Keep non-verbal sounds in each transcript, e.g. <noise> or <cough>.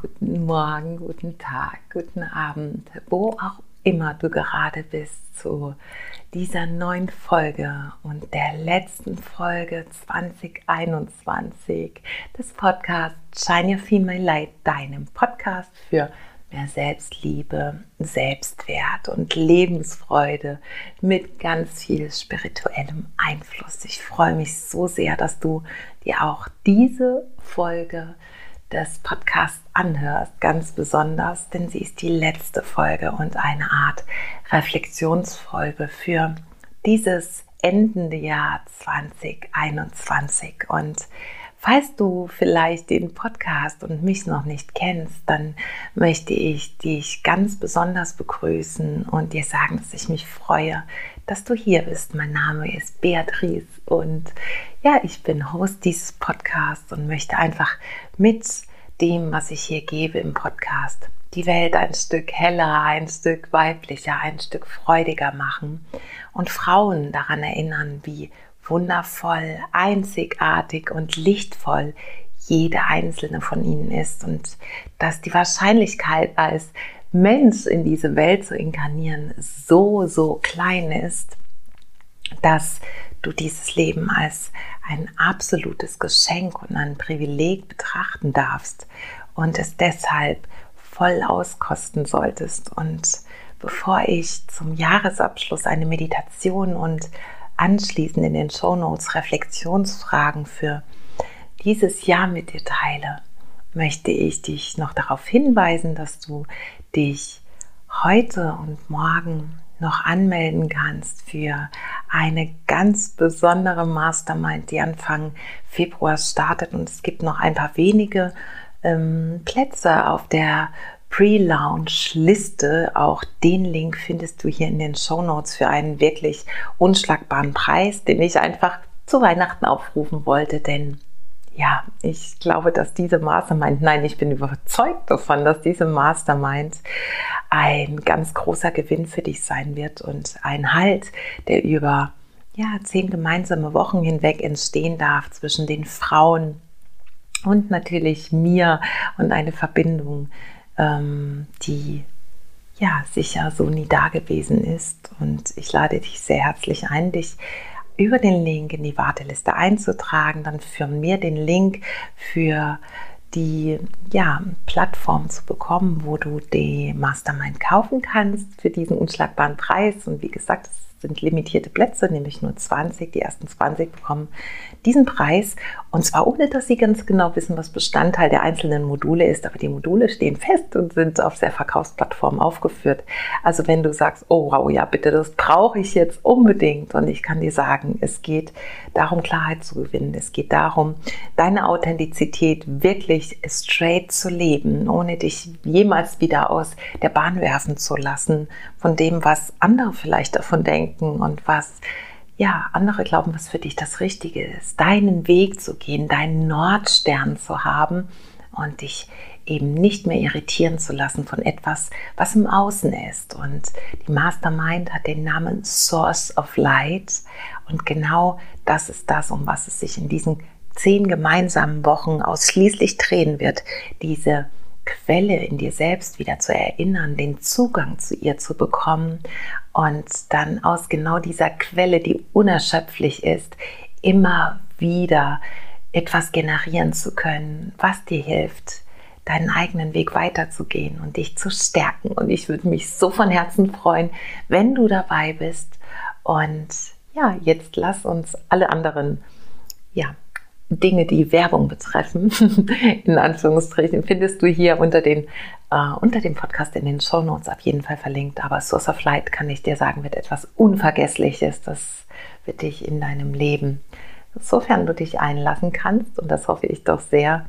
guten Morgen, guten Tag, guten Abend, wo auch immer du gerade bist zu dieser neuen Folge und der letzten Folge 2021 des Podcasts Shine Your Female Light, deinem Podcast für mehr Selbstliebe, Selbstwert und Lebensfreude mit ganz viel spirituellem Einfluss. Ich freue mich so sehr, dass du dir auch diese Folge des Podcasts anhörst, ganz besonders, denn sie ist die letzte Folge und eine Art Reflexionsfolge für dieses endende Jahr 2021. Und Falls du vielleicht den Podcast und mich noch nicht kennst, dann möchte ich dich ganz besonders begrüßen und dir sagen, dass ich mich freue, dass du hier bist. Mein Name ist Beatrice und ja, ich bin Host dieses Podcasts und möchte einfach mit dem, was ich hier gebe im Podcast, die Welt ein Stück heller, ein Stück weiblicher, ein Stück freudiger machen und Frauen daran erinnern, wie wundervoll, einzigartig und lichtvoll jede einzelne von ihnen ist und dass die Wahrscheinlichkeit als Mensch in diese Welt zu inkarnieren so, so klein ist, dass du dieses Leben als ein absolutes Geschenk und ein Privileg betrachten darfst und es deshalb voll auskosten solltest. Und bevor ich zum Jahresabschluss eine Meditation und anschließend in den Show Notes Reflexionsfragen für dieses Jahr mit dir teile, möchte ich dich noch darauf hinweisen, dass du dich heute und morgen noch anmelden kannst für eine ganz besondere Mastermind, die Anfang Februar startet. Und es gibt noch ein paar wenige ähm, Plätze auf der Pre-Launch-Liste. Auch den Link findest du hier in den Show Notes für einen wirklich unschlagbaren Preis, den ich einfach zu Weihnachten aufrufen wollte, denn ja, ich glaube, dass diese Mastermind, nein, ich bin überzeugt davon, dass diese Mastermind ein ganz großer Gewinn für dich sein wird und ein Halt, der über ja, zehn gemeinsame Wochen hinweg entstehen darf zwischen den Frauen und natürlich mir und eine Verbindung, ähm, die ja sicher so nie da gewesen ist. Und ich lade dich sehr herzlich ein, dich über den Link in die Warteliste einzutragen, dann für mir den Link für die ja, Plattform zu bekommen, wo du die Mastermind kaufen kannst für diesen unschlagbaren Preis. Und wie gesagt, es sind limitierte Plätze, nämlich nur 20. Die ersten 20 bekommen diesen Preis. Und zwar ohne, dass sie ganz genau wissen, was Bestandteil der einzelnen Module ist. Aber die Module stehen fest und sind auf der Verkaufsplattform aufgeführt. Also wenn du sagst, oh wow, ja bitte, das brauche ich jetzt unbedingt. Und ich kann dir sagen, es geht darum, Klarheit zu gewinnen. Es geht darum, deine Authentizität wirklich straight zu leben, ohne dich jemals wieder aus der Bahn werfen zu lassen von dem, was andere vielleicht davon denken und was ja, andere glauben, was für dich das Richtige ist, deinen Weg zu gehen, deinen Nordstern zu haben und dich eben nicht mehr irritieren zu lassen von etwas, was im Außen ist. Und die Mastermind hat den Namen Source of Light und genau das ist das, um was es sich in diesen zehn gemeinsamen Wochen ausschließlich drehen wird, diese Quelle in dir selbst wieder zu erinnern, den Zugang zu ihr zu bekommen und dann aus genau dieser Quelle, die unerschöpflich ist, immer wieder etwas generieren zu können, was dir hilft, deinen eigenen Weg weiterzugehen und dich zu stärken. Und ich würde mich so von Herzen freuen, wenn du dabei bist. Und ja, jetzt lass uns alle anderen ja, Dinge, die Werbung betreffen, <laughs> in Anführungsstrichen, findest du hier unter, den, äh, unter dem Podcast in den Show Notes auf jeden Fall verlinkt. Aber Source of Light, kann ich dir sagen, wird etwas Unvergessliches. Das wird dich in deinem Leben, sofern du dich einlassen kannst, und das hoffe ich doch sehr,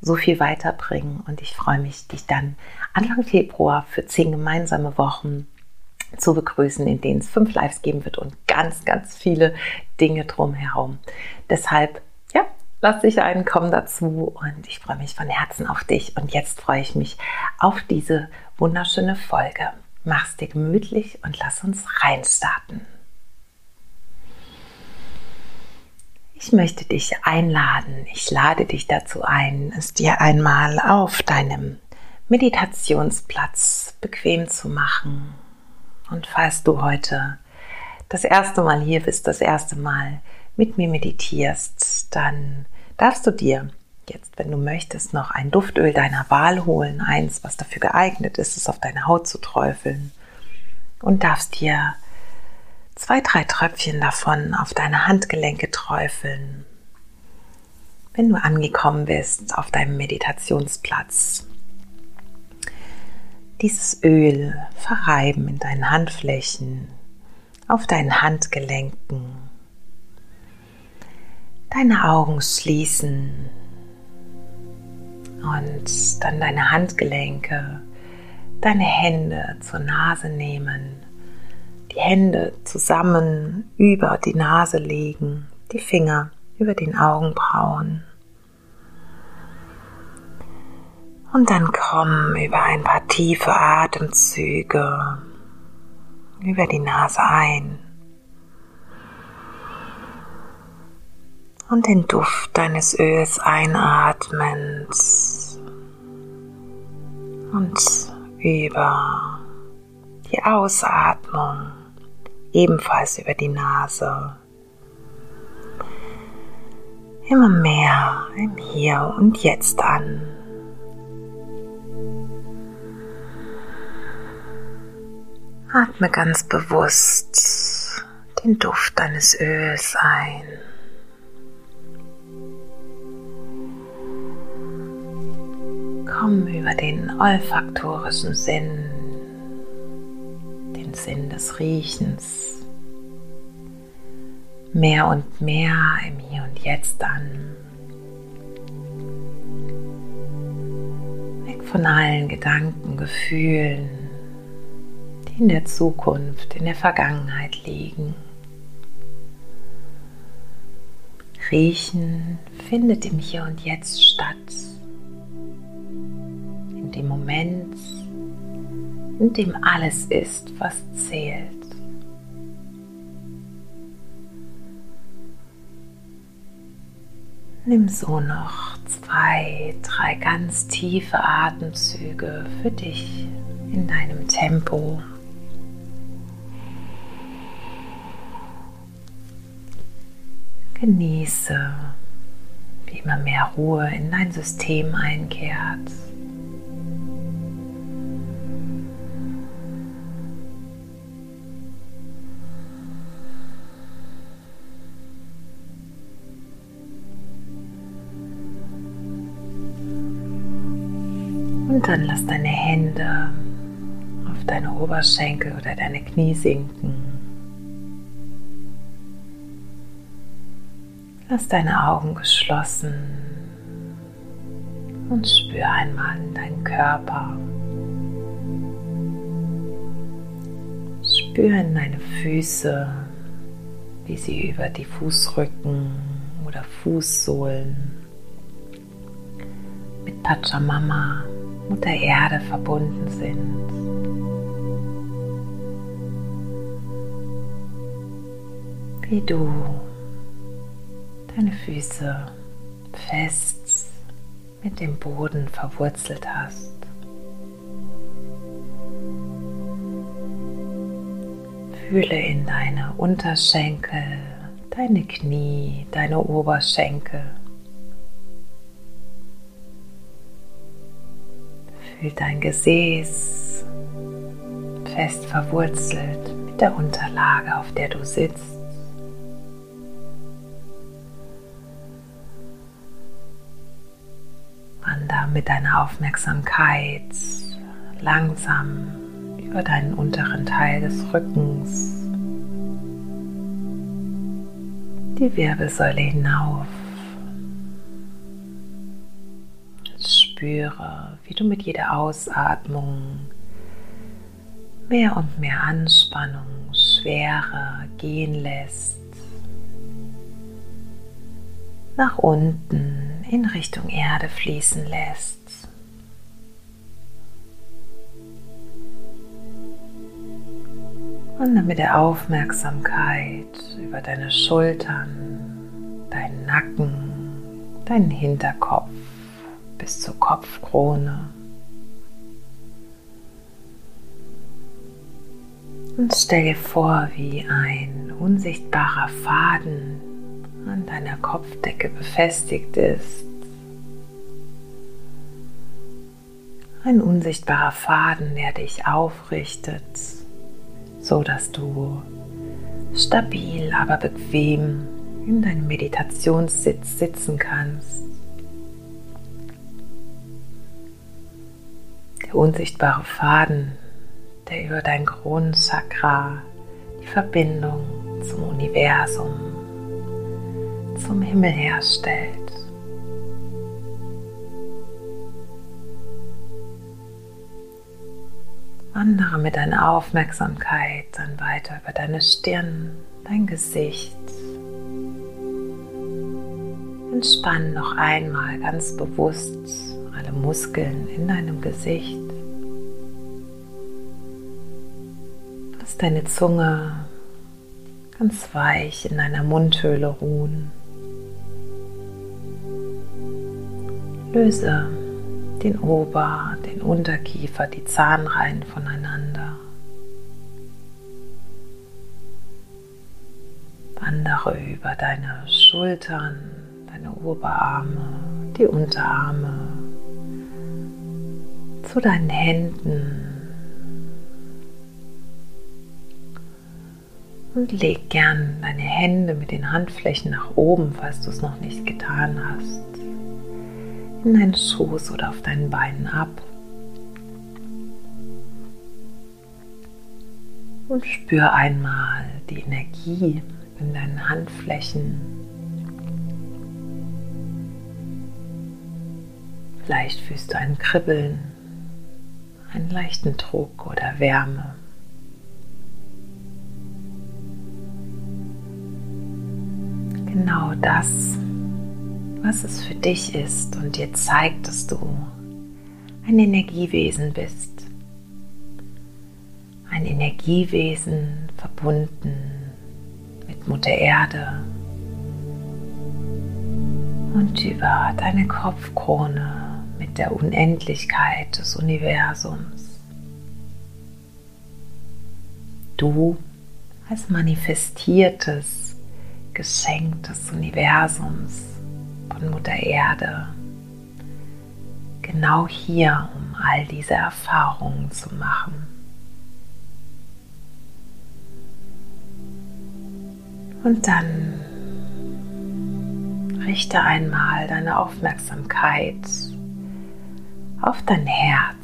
so viel weiterbringen. Und ich freue mich, dich dann Anfang Februar für zehn gemeinsame Wochen zu begrüßen, in denen es fünf Lives geben wird und ganz, ganz viele Dinge drumherum. Deshalb Lass dich ein, komm dazu und ich freue mich von Herzen auf dich. Und jetzt freue ich mich auf diese wunderschöne Folge. Mach's dir gemütlich und lass uns reinstarten. Ich möchte dich einladen, ich lade dich dazu ein, es dir einmal auf deinem Meditationsplatz bequem zu machen. Und falls du heute das erste Mal hier bist, das erste Mal mit mir meditierst, dann darfst du dir jetzt, wenn du möchtest, noch ein Duftöl deiner Wahl holen, eins, was dafür geeignet ist, es auf deine Haut zu träufeln und darfst dir zwei, drei Tröpfchen davon auf deine Handgelenke träufeln. Wenn du angekommen bist auf deinem Meditationsplatz, dieses Öl verreiben in deinen Handflächen, auf deinen Handgelenken, deine Augen schließen und dann deine Handgelenke, deine Hände zur Nase nehmen die Hände zusammen über die Nase legen, die Finger über den Augenbrauen. Und dann komm über ein paar tiefe Atemzüge über die Nase ein. Und den Duft deines Öls einatmend und über die Ausatmung ebenfalls über die Nase. Immer mehr im Hier und Jetzt an. Atme ganz bewusst den Duft deines Öls ein. Komm über den olfaktorischen Sinn Sinn des Riechens mehr und mehr im Hier und Jetzt an. Weg von allen Gedanken, Gefühlen, die in der Zukunft, in der Vergangenheit liegen. Riechen findet im Hier und Jetzt statt. Dem Moment, in dem alles ist, was zählt. Nimm so noch zwei, drei ganz tiefe Atemzüge für dich in deinem Tempo. Genieße, wie immer mehr Ruhe in dein System einkehrt. Lass deine Hände auf deine Oberschenkel oder deine Knie sinken. Lass deine Augen geschlossen und spür einmal in deinen Körper. Spür in deine Füße, wie sie über die Fußrücken oder Fußsohlen mit Pachamama Mutter Erde verbunden sind. Wie du deine Füße fest mit dem Boden verwurzelt hast. Fühle in deine Unterschenkel, deine Knie, deine Oberschenkel. Fühl dein Gesäß fest verwurzelt mit der Unterlage, auf der du sitzt. Wander mit deiner Aufmerksamkeit langsam über deinen unteren Teil des Rückens, die Wirbelsäule hinauf. Spüre, wie du mit jeder Ausatmung mehr und mehr Anspannung, Schwere gehen lässt. Nach unten in Richtung Erde fließen lässt. Und dann mit der Aufmerksamkeit über deine Schultern deinen Nacken, deinen Hinterkopf bis zur Kopfkrone. Und stell dir vor, wie ein unsichtbarer Faden an deiner Kopfdecke befestigt ist. Ein unsichtbarer Faden, der dich aufrichtet, so dass du stabil, aber bequem in deinem Meditationssitz sitzen kannst. Der unsichtbare Faden, der über dein Kronenchakra die Verbindung zum Universum, zum Himmel herstellt. Wandere mit deiner Aufmerksamkeit dann weiter über deine Stirn, dein Gesicht. Entspann noch einmal ganz bewusst alle Muskeln in deinem Gesicht. Lass deine Zunge ganz weich in deiner Mundhöhle ruhen. Löse den Ober-, den Unterkiefer, die Zahnreihen voneinander. Wandere über deine Schultern, deine Oberarme, die Unterarme, deinen Händen und leg gern deine Hände mit den Handflächen nach oben, falls du es noch nicht getan hast in deinen Schoß oder auf deinen Beinen ab. Und spür einmal die Energie in deinen Handflächen. Vielleicht fühlst du ein Kribbeln, einen leichten Druck oder Wärme. Genau das was es für dich ist und dir zeigt, dass du ein Energiewesen bist. Ein Energiewesen verbunden mit Mutter Erde und über deine Kopfkrone der Unendlichkeit des Universums. Du als manifestiertes Geschenk des Universums von Mutter Erde. Genau hier, um all diese Erfahrungen zu machen. Und dann richte einmal deine Aufmerksamkeit auf dein Herz.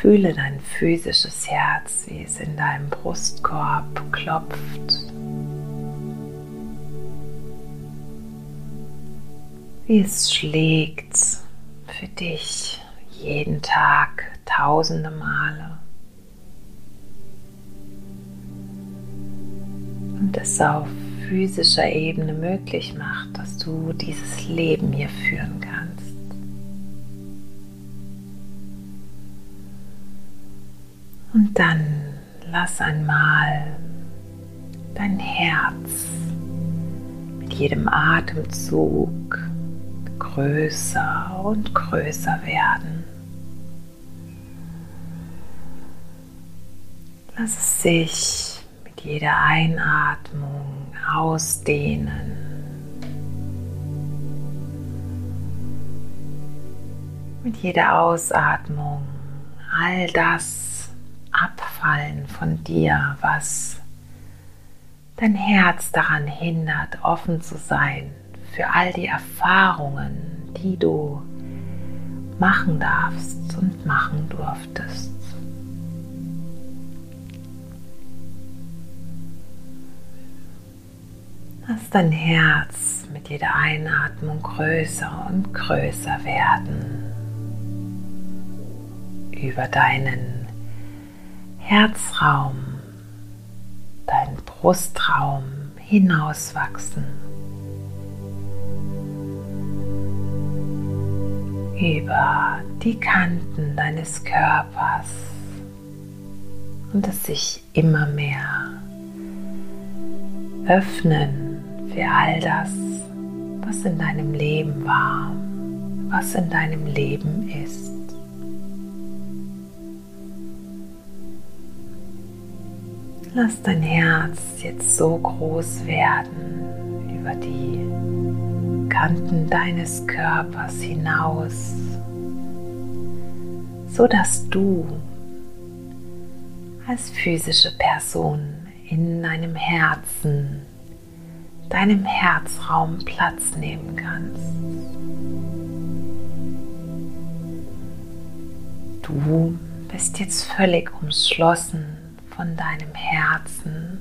Fühle dein physisches Herz, wie es in deinem Brustkorb klopft. wie es schlägt für dich jeden Tag tausende Male. Und es auf physischer Ebene möglich macht, dass du dieses Leben hier führen kannst. Und dann lass einmal dein Herz mit jedem Atemzug größer und größer werden. Lass es sich mit jeder Einatmung ausdehnen. Mit jeder Ausatmung all das abfallen von dir, was dein Herz daran hindert, offen zu sein für all die Erfahrungen, die du machen darfst und machen durftest. Lass dein Herz mit jeder Einatmung größer und größer werden. Über deinen Herzraum, deinen Brustraum hinauswachsen. über die Kanten deines Körpers und es sich immer mehr öffnen für all das, was in deinem Leben war, was in deinem Leben ist. Lass dein Herz jetzt so groß werden über die Kanten deines Körpers hinaus, so dass du als physische Person in deinem Herzen, deinem Herzraum Platz nehmen kannst. Du bist jetzt völlig umschlossen von deinem Herzen,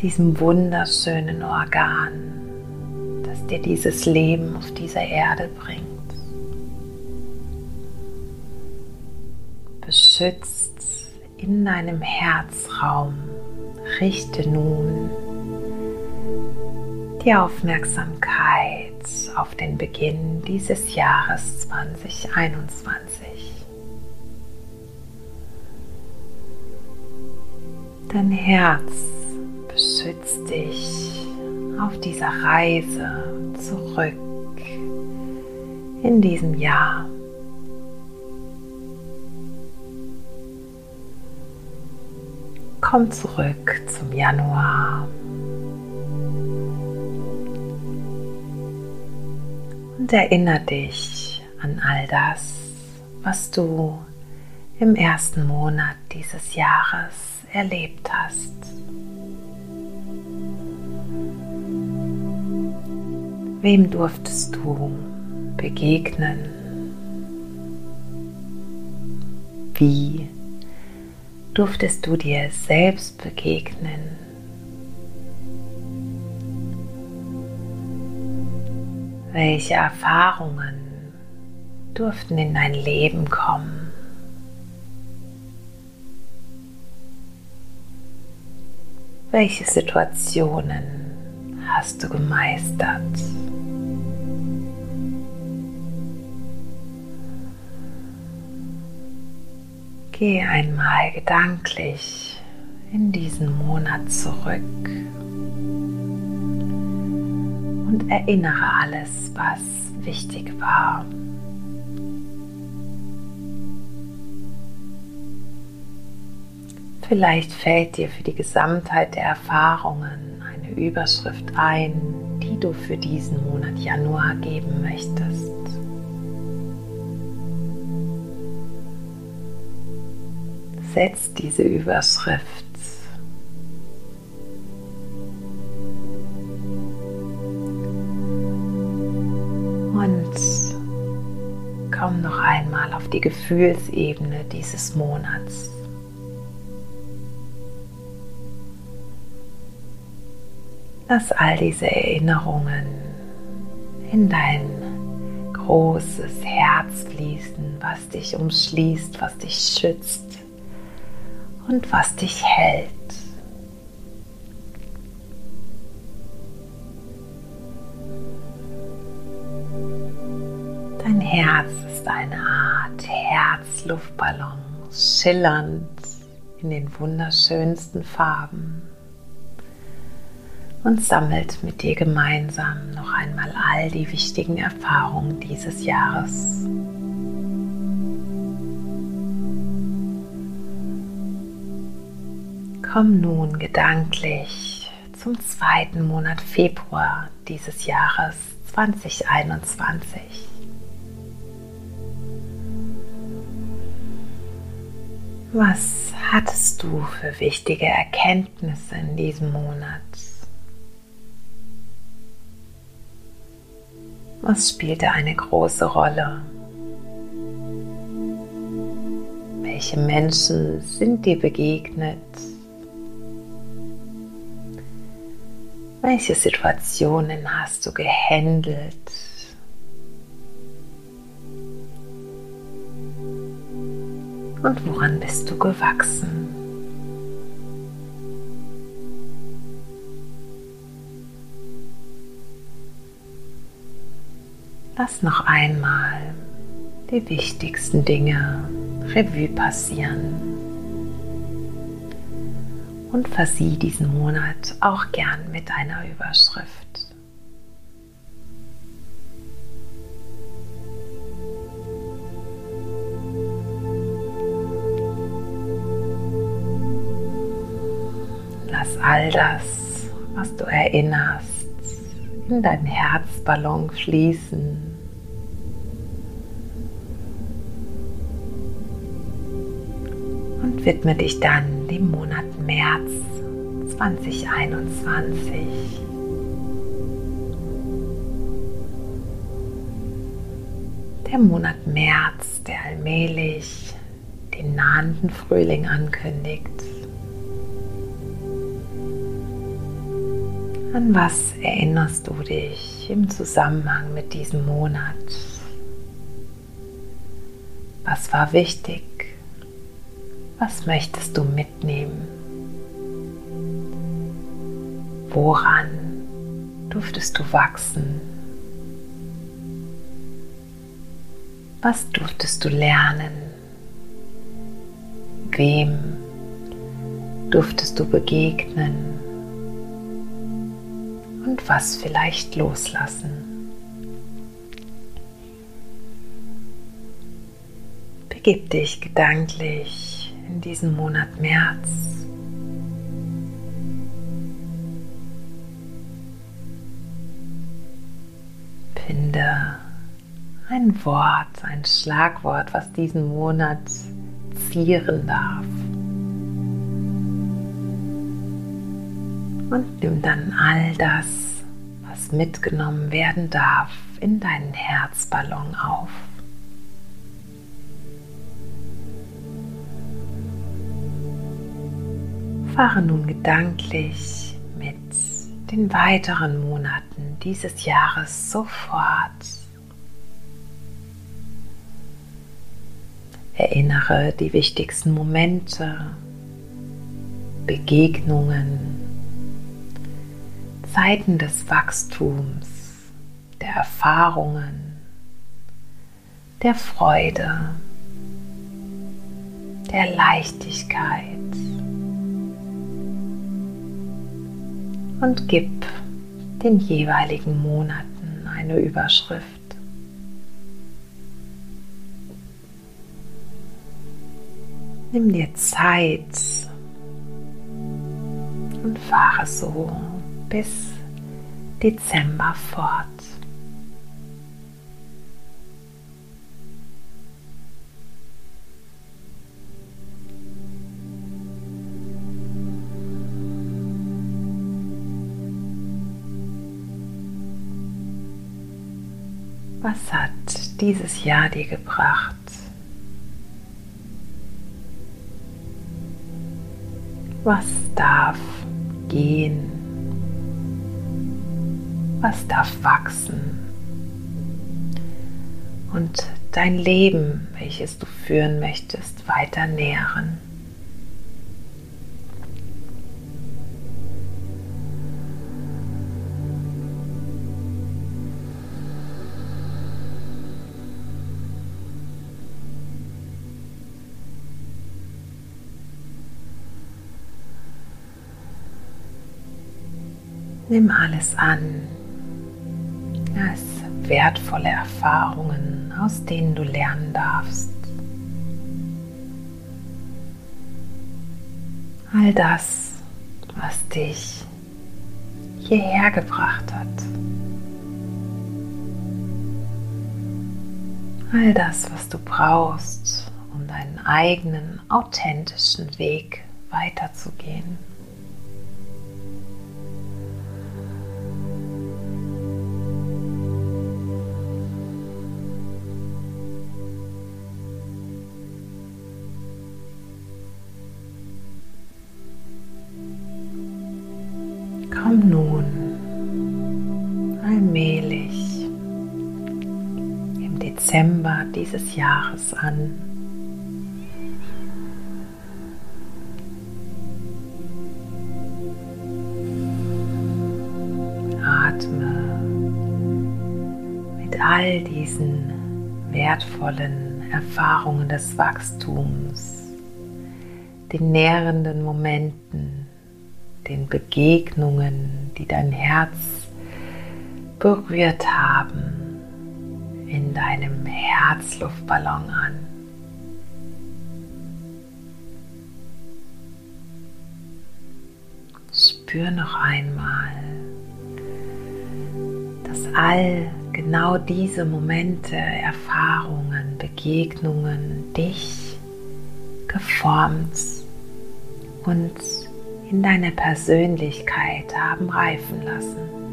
diesem wunderschönen Organ, das dir dieses Leben auf dieser Erde bringt. Beschützt in deinem Herzraum, richte nun die Aufmerksamkeit auf den Beginn dieses Jahres 2021. Dein Herz beschützt dich auf dieser Reise zurück in diesem Jahr. Komm zurück zum Januar. Und erinnere dich an all das, was du im ersten Monat dieses Jahres erlebt hast. Wem durftest du begegnen? Wie durftest du dir selbst begegnen? Welche Erfahrungen durften in dein Leben kommen? Welche Situationen hast du gemeistert? Geh einmal gedanklich in diesen Monat zurück und erinnere alles, was wichtig war. Vielleicht fällt dir für die Gesamtheit der Erfahrungen eine Überschrift ein, die du für diesen Monat Januar geben möchtest. Setz diese Überschrift und komm noch einmal auf die Gefühlsebene dieses Monats. Lass all diese Erinnerungen in dein großes Herz fließen, was dich umschließt, was dich schützt und was dich hält. Dein Herz ist eine Art Herzluftballon, schillernd in den wunderschönsten Farben und sammelt mit dir gemeinsam noch einmal all die wichtigen Erfahrungen dieses Jahres. Komm nun gedanklich zum zweiten Monat Februar dieses Jahres 2021. Was hattest du für wichtige Erkenntnisse in diesem Monat? Was spielte eine große Rolle? Welche Menschen sind dir begegnet? Welche Situationen hast du gehandelt? Und woran bist du gewachsen? Lass noch einmal die wichtigsten Dinge Revue passieren und versieh diesen Monat auch gern mit einer Überschrift. Lass all das, was du erinnerst, in deinen Herzballon fließen. Und widme dich dann dem Monat 2021. Der Monat März, der allmählich den nahenden Frühling ankündigt. An was erinnerst du dich im Zusammenhang mit diesem Monat? Was war wichtig? Was möchtest du mitnehmen? Woran durftest du wachsen? Was durftest du lernen? Wem durftest du begegnen? und was vielleicht loslassen. Begib dich gedanklich in diesen Monat März. Wort, ein Schlagwort, was diesen Monat zieren darf. und nimm dann all das, was mitgenommen werden darf, in deinen Herzballon auf. Fahre nun gedanklich mit den weiteren Monaten dieses Jahres sofort. Erinnere die wichtigsten Momente, Begegnungen, Zeiten des Wachstums, der Erfahrungen, der Freude, der Leichtigkeit und gib den jeweiligen Monaten eine Überschrift. Nimm dir Zeit und fahre so bis Dezember fort. Was hat dieses Jahr dir gebracht? Was darf gehen? was darf wachsen und dein Leben, welches du führen möchtest, weiter nähren. Nimm alles an, als wertvolle Erfahrungen, aus denen du lernen darfst. All das, was dich hierher gebracht hat. All das, was du brauchst, um deinen eigenen authentischen Weg weiterzugehen. Jahres an. Atme mit all diesen wertvollen Erfahrungen des Wachstums, den nährenden Momenten den Begegnungen, die dein Herz berührt haben, in deinem Herzluftballon an. Spür noch einmal, dass all genau diese Momente, Erfahrungen, Begegnungen dich geformt und in deiner Persönlichkeit haben reifen lassen.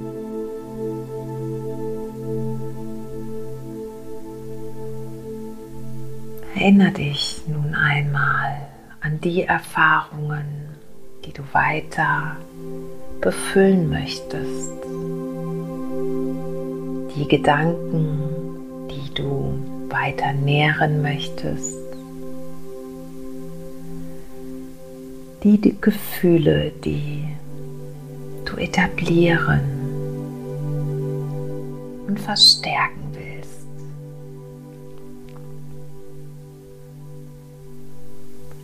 Erinnere dich nun einmal an die Erfahrungen, die du weiter befüllen möchtest. Die Gedanken, die du weiter nähren möchtest, die, die Gefühle, die du etablieren und verstärken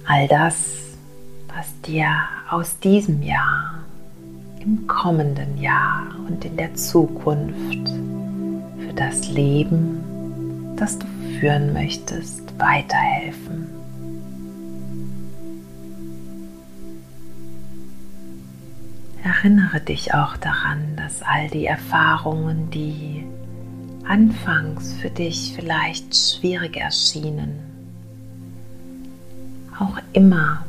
All das, was dir aus diesem Jahr, im kommenden Jahr und in der Zukunft das Leben, das du führen möchtest, weiterhelfen. Erinnere dich auch daran, dass all die Erfahrungen, die anfangs für dich vielleicht schwierig erschienen, auch immer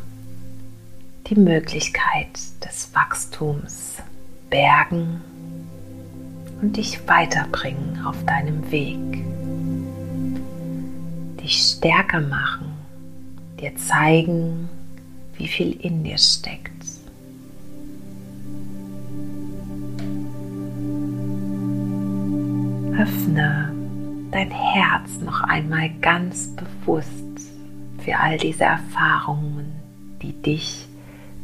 die Möglichkeit des Wachstums bergen und dich weiterbringen auf deinem Weg. Dich stärker machen, dir zeigen, wie viel in dir steckt. Öffne dein Herz noch einmal ganz bewusst für all diese Erfahrungen, die dich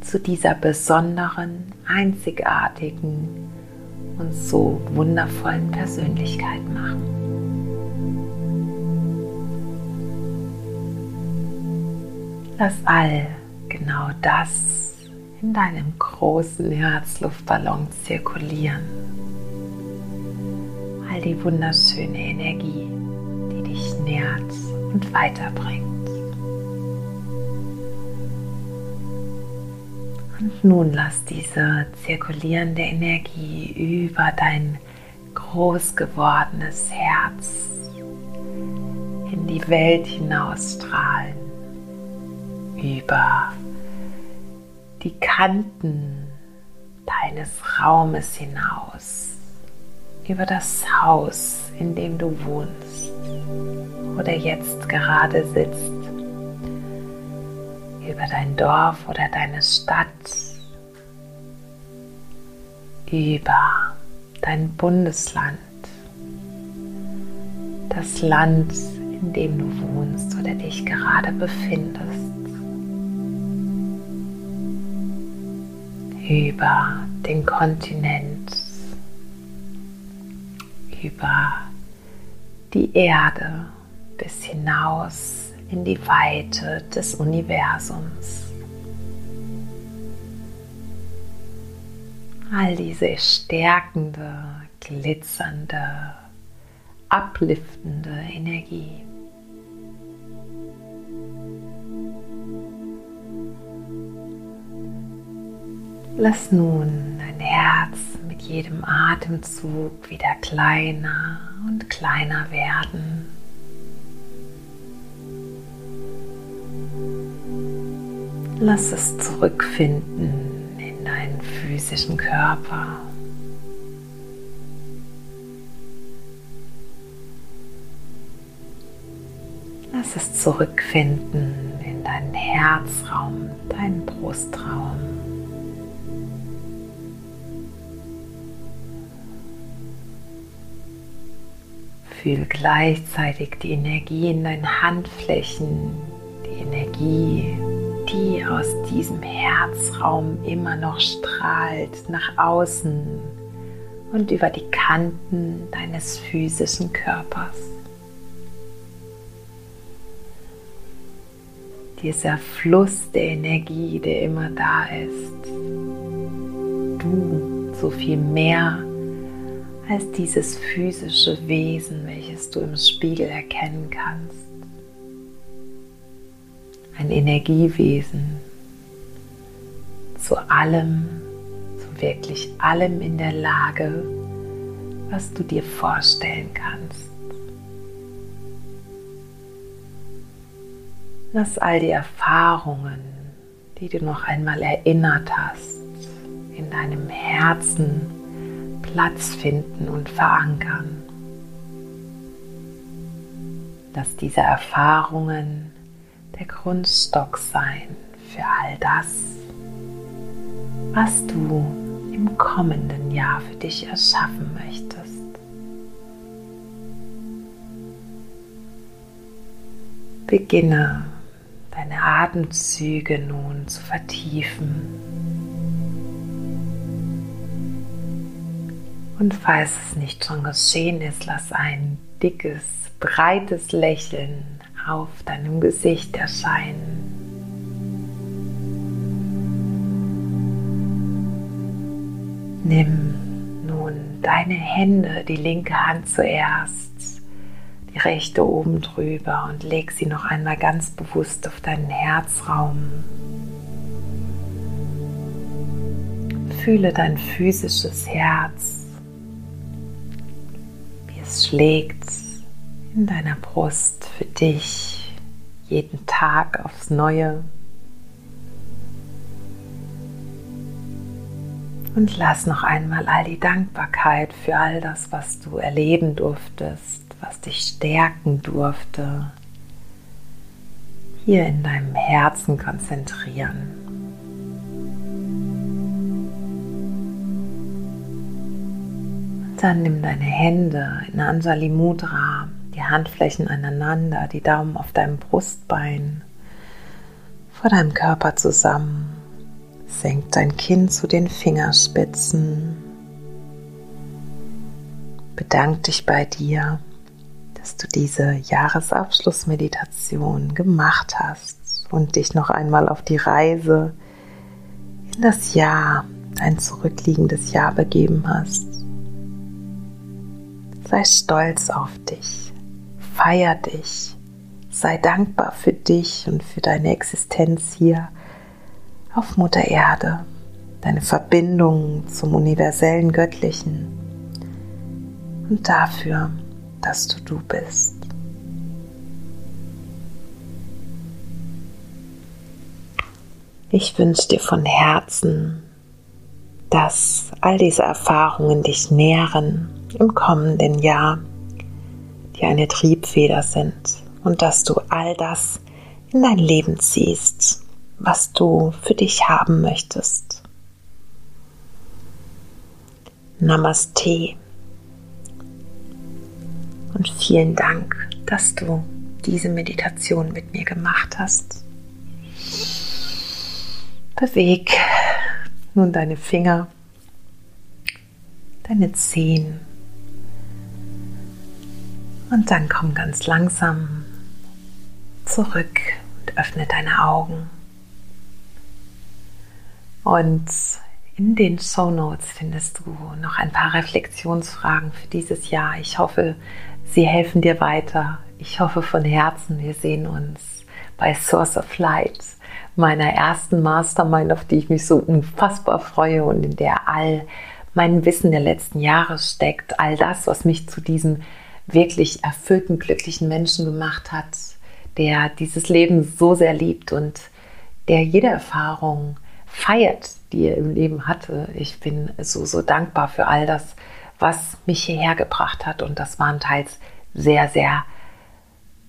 zu dieser besonderen, einzigartigen und so wundervollen Persönlichkeit machen. Lass all genau das in deinem großen Herzluftballon zirkulieren. All die wunderschöne Energie, die dich nährt und weiterbringt. Und nun lass diese zirkulierende Energie über dein groß gewordenes Herz in die Welt hinausstrahlen, über die Kanten deines Raumes hinaus, über das Haus, in dem du wohnst oder jetzt gerade sitzt über dein Dorf oder deine Stadt, über dein Bundesland, das Land, in dem du wohnst oder dich gerade befindest, über den Kontinent, über die Erde bis hinaus in die Weite des Universums. All diese stärkende, glitzernde, abliftende Energie. Lass nun dein Herz mit jedem Atemzug wieder kleiner und kleiner werden. Lass es zurückfinden in deinen physischen Körper. Lass es zurückfinden in deinen Herzraum, deinen Brustraum. Fühl gleichzeitig die Energie in deinen Handflächen, die Energie die aus diesem Herzraum immer noch strahlt nach außen und über die Kanten deines physischen Körpers. Dieser Fluss der Energie, der immer da ist. du so viel mehr als dieses physische Wesen, welches du im Spiegel erkennen kannst. Ein Energiewesen zu allem, zu wirklich allem in der Lage, was du dir vorstellen kannst. Lass all die Erfahrungen, die du noch einmal erinnert hast, in deinem Herzen Platz finden und verankern. Lass diese Erfahrungen der Grundstock sein für all das, was du im kommenden Jahr für dich erschaffen möchtest. Beginne deine Atemzüge nun zu vertiefen. Und falls es nicht schon geschehen ist, lass ein dickes, breites Lächeln auf deinem Gesicht erscheinen. Nimm nun deine Hände, die linke Hand zuerst die rechte oben drüber und leg sie noch einmal ganz bewusst auf deinen Herzraum. Fühle dein physisches Herz, wie es schlägt in deiner Brust für dich jeden Tag aufs Neue. Und lass noch einmal all die Dankbarkeit für all das, was du erleben durftest, was dich stärken durfte, hier in deinem Herzen konzentrieren. Und dann nimm deine Hände in Anjali Mudra, die Handflächen aneinander, die Daumen auf deinem Brustbein, vor deinem Körper zusammen. Senk dein Kinn zu den Fingerspitzen. Bedank dich bei dir dass du diese Jahresabschlussmeditation gemacht hast und dich noch einmal auf die Reise in das Jahr, dein zurückliegendes Jahr begeben hast. Sei stolz auf dich, feier dich, sei dankbar für dich und für deine Existenz hier auf Mutter Erde, deine Verbindung zum universellen Göttlichen. Und dafür, dass du du bist. Ich wünsche dir von Herzen, dass all diese Erfahrungen dich nähren im kommenden Jahr, die eine Triebfeder sind und dass du all das in dein Leben ziehst, was du für dich haben möchtest. Namaste. Und vielen Dank, dass du diese Meditation mit mir gemacht hast. Beweg nun deine Finger, deine Zehen und dann komm ganz langsam zurück und öffne deine Augen. Und in den Show Notes findest du noch ein paar Reflexionsfragen für dieses Jahr. Ich hoffe, sie helfen dir weiter. Ich hoffe von Herzen, wir sehen uns bei Source of Light, meiner ersten Mastermind, auf die ich mich so unfassbar freue und in der all mein Wissen der letzten Jahre steckt, all das, was mich zu diesem wirklich erfüllten, glücklichen Menschen gemacht hat, der dieses Leben so sehr liebt und der jede Erfahrung feiert, die er im Leben hatte. Ich bin so, so dankbar für all das, was mich hierher gebracht hat. Und das waren teils sehr, sehr,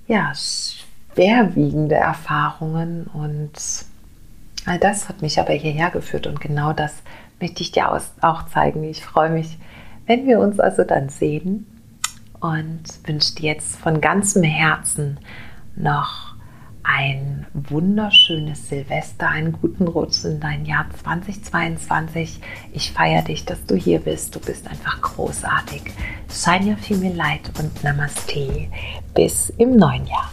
ja, schwerwiegende Erfahrungen. Und all das hat mich aber hierher geführt. Und genau das möchte ich dir auch zeigen. Ich freue mich, wenn wir uns also dann sehen und wünsche dir jetzt von ganzem Herzen noch ein wunderschönes Silvester, einen guten Rutsch in dein Jahr 2022. Ich feiere dich, dass du hier bist. Du bist einfach großartig. Shine your female light und Namaste. Bis im neuen Jahr.